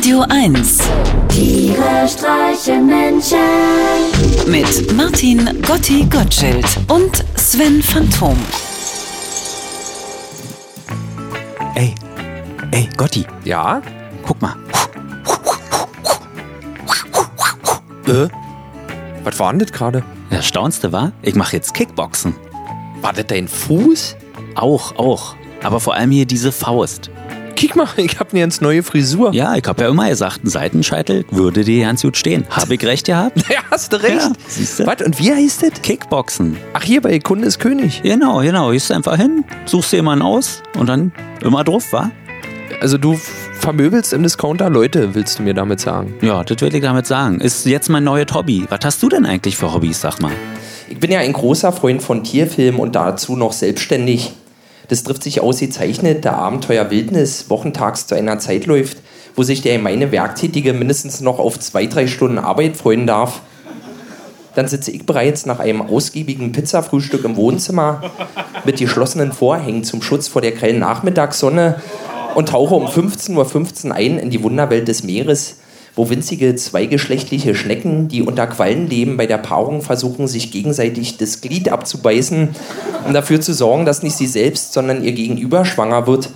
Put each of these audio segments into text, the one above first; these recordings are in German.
Radio 1 Tiere streichen Menschen. mit Martin Gotti Gottschild und Sven Phantom. Ey, ey, Gotti, Ja? guck mal. Äh? Was war denn das gerade? Das Staunste war, ich mache jetzt Kickboxen. War das dein Fuß? Auch, auch. Aber vor allem hier diese Faust. Kick mal, ich hab eine ganz neue Frisur. Ja, ich habe ja immer gesagt, ein Seitenscheitel würde dir ganz gut stehen. Habe ich recht gehabt? Ja, hast du recht. Ja, siehste. Was, und wie heißt das? Kickboxen. Ach, hier bei Kunde ist König. Genau, genau. Gehst einfach hin, suchst dir jemanden aus und dann immer drauf, wa? Also du vermöbelst im Discounter Leute, willst du mir damit sagen? Ja, das will ich damit sagen. Ist jetzt mein neues Hobby. Was hast du denn eigentlich für Hobbys, sag mal? Ich bin ja ein großer Freund von Tierfilmen und dazu noch selbstständig. Das trifft sich ausgezeichnet, da Abenteuer Wildnis wochentags zu einer Zeit läuft, wo sich der gemeine Werktätige mindestens noch auf zwei, drei Stunden Arbeit freuen darf. Dann sitze ich bereits nach einem ausgiebigen Pizzafrühstück im Wohnzimmer mit geschlossenen Vorhängen zum Schutz vor der grellen Nachmittagssonne und tauche um 15.15 Uhr ein in die Wunderwelt des Meeres, wo winzige zweigeschlechtliche Schnecken, die unter Quallen leben, bei der Paarung versuchen, sich gegenseitig das Glied abzubeißen, um dafür zu sorgen, dass nicht sie selbst, sondern ihr Gegenüber schwanger wird.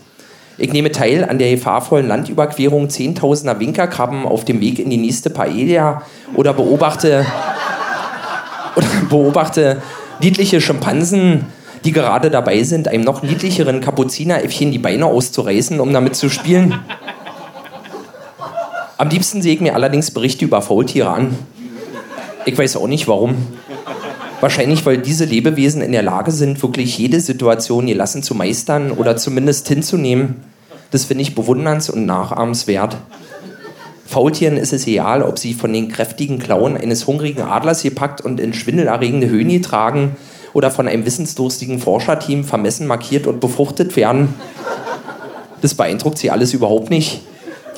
Ich nehme teil an der gefahrvollen Landüberquerung zehntausender Winkerkrabben auf dem Weg in die nächste Paella oder beobachte, oder beobachte niedliche Schimpansen, die gerade dabei sind, einem noch niedlicheren Kapuzineräffchen die Beine auszureißen, um damit zu spielen. Am liebsten sehe ich mir allerdings Berichte über Faultiere an. Ich weiß auch nicht warum. Wahrscheinlich, weil diese Lebewesen in der Lage sind, wirklich jede Situation gelassen zu meistern oder zumindest hinzunehmen. Das finde ich bewunderns- und nachahmenswert. Faultieren ist es egal, ob sie von den kräftigen Klauen eines hungrigen Adlers gepackt und in schwindelerregende Höhen getragen oder von einem wissensdurstigen Forscherteam vermessen markiert und befruchtet werden. Das beeindruckt sie alles überhaupt nicht.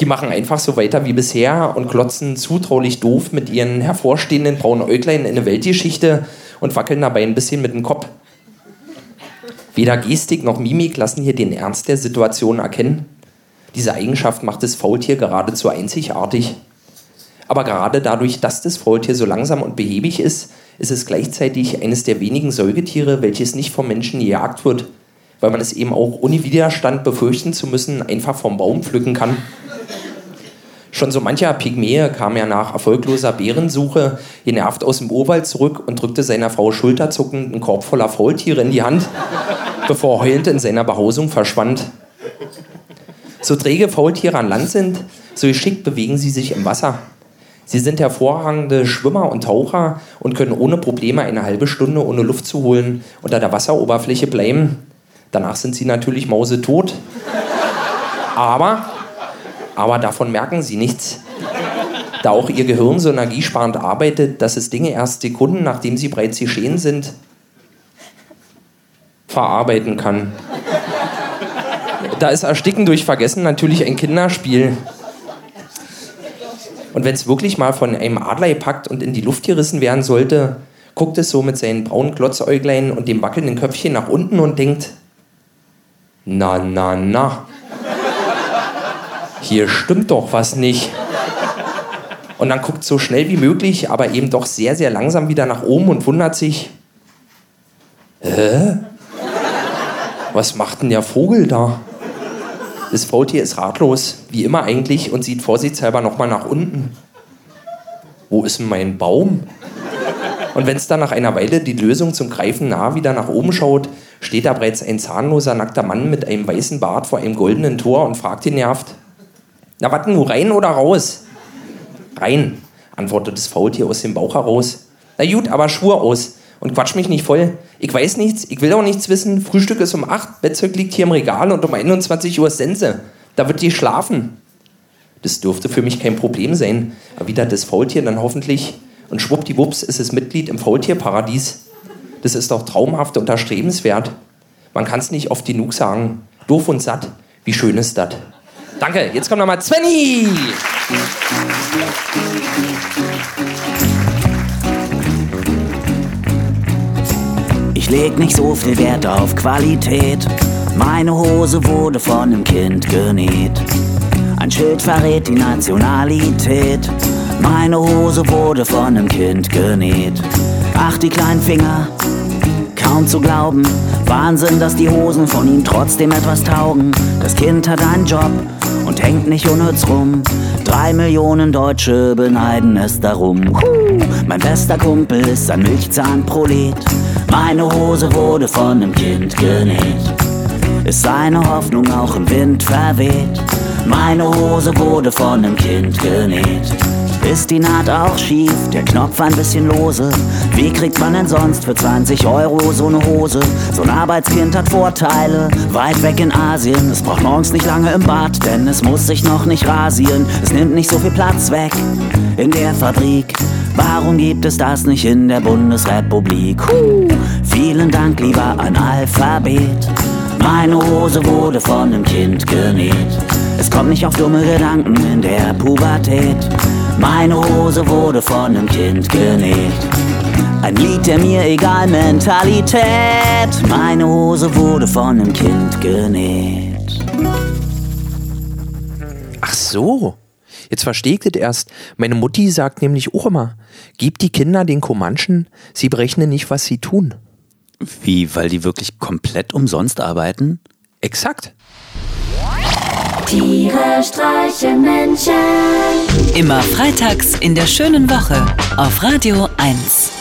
Die machen einfach so weiter wie bisher und klotzen zutraulich doof mit ihren hervorstehenden braunen Äuglein in eine Weltgeschichte und wackeln dabei ein bisschen mit dem Kopf. Weder Gestik noch Mimik lassen hier den Ernst der Situation erkennen. Diese Eigenschaft macht das Faultier geradezu einzigartig. Aber gerade dadurch, dass das Faultier so langsam und behäbig ist, ist es gleichzeitig eines der wenigen Säugetiere, welches nicht vom Menschen gejagt wird, weil man es eben auch ohne Widerstand befürchten zu müssen, einfach vom Baum pflücken kann. Schon so mancher Pygmäe kam ja nach erfolgloser Bärensuche genervt aus dem Urwald zurück und drückte seiner Frau schulterzuckend einen Korb voller Faultiere in die Hand, bevor er heulend in seiner Behausung verschwand. So träge Faultiere an Land sind, so geschickt bewegen sie sich im Wasser. Sie sind hervorragende Schwimmer und Taucher und können ohne Probleme eine halbe Stunde ohne Luft zu holen unter der Wasseroberfläche bleiben. Danach sind sie natürlich mausetot. Aber, aber davon merken sie nichts. Da auch ihr Gehirn so energiesparend arbeitet, dass es Dinge erst Sekunden, nachdem sie bereits geschehen sind, verarbeiten kann. Da ist Ersticken durch Vergessen natürlich ein Kinderspiel. Und wenn es wirklich mal von einem Adler gepackt und in die Luft gerissen werden sollte, guckt es so mit seinen braunen Glotzäuglein und dem wackelnden Köpfchen nach unten und denkt, na, na, na, hier stimmt doch was nicht. Und dann guckt so schnell wie möglich, aber eben doch sehr, sehr langsam wieder nach oben und wundert sich, hä? Was macht denn der Vogel da? Das Faultier ist ratlos, wie immer eigentlich, und sieht vorsichtshalber nochmal nach unten. Wo ist denn mein Baum? Und wenn es dann nach einer Weile die Lösung zum Greifen nah wieder nach oben schaut, steht da bereits ein zahnloser, nackter Mann mit einem weißen Bart vor einem goldenen Tor und fragt ihn nervt: Na, was nur rein oder raus? Rein, antwortet das Faultier aus dem Bauch heraus. Na gut, aber schwur aus und quatsch mich nicht voll. Ich weiß nichts, ich will auch nichts wissen. Frühstück ist um 8, Bettzeug liegt hier im Regal und um 21 Uhr ist Sense. Da wird die schlafen. Das dürfte für mich kein Problem sein, erwidert das Faultier dann hoffentlich. Und schwuppdiwupps ist es Mitglied im Faultierparadies. Das ist doch traumhaft und erstrebenswert. Man kann es nicht oft genug sagen. Doof und satt, wie schön ist das. Danke, jetzt kommt nochmal Svenny! Ich leg nicht so viel Wert auf Qualität. Meine Hose wurde von einem Kind genäht. Ein Schild verrät die Nationalität. Meine Hose wurde von einem Kind genäht. Ach, die kleinen Finger, kaum zu glauben. Wahnsinn, dass die Hosen von ihm trotzdem etwas taugen. Das Kind hat einen Job und hängt nicht unnütz rum. Drei Millionen Deutsche beneiden es darum. Mein bester Kumpel ist ein Milchzahnprolet. Meine Hose wurde von einem Kind genäht. Ist seine Hoffnung auch im Wind verweht? Meine Hose wurde von einem Kind genäht. Ist die Naht auch schief, der Knopf ein bisschen lose? Wie kriegt man denn sonst für 20 Euro so eine Hose? So ein Arbeitskind hat Vorteile, weit weg in Asien. Es braucht morgens nicht lange im Bad, denn es muss sich noch nicht rasieren. Es nimmt nicht so viel Platz weg in der Fabrik. Warum gibt es das nicht in der Bundesrepublik? Huh, vielen Dank, lieber Analphabet. Meine Hose wurde von einem Kind genäht. Es kommt nicht auf dumme Gedanken in der Pubertät. Meine Hose wurde von einem Kind genäht. Ein Lied der mir egal Mentalität. Meine Hose wurde von einem Kind genäht. Ach so. Jetzt verstehe ich das erst. Meine Mutti sagt nämlich auch immer, gib die Kinder den Comanchen, sie berechnen nicht, was sie tun. Wie, weil die wirklich komplett umsonst arbeiten? Exakt. Tiere streichen Menschen. Immer freitags in der schönen Woche auf Radio 1.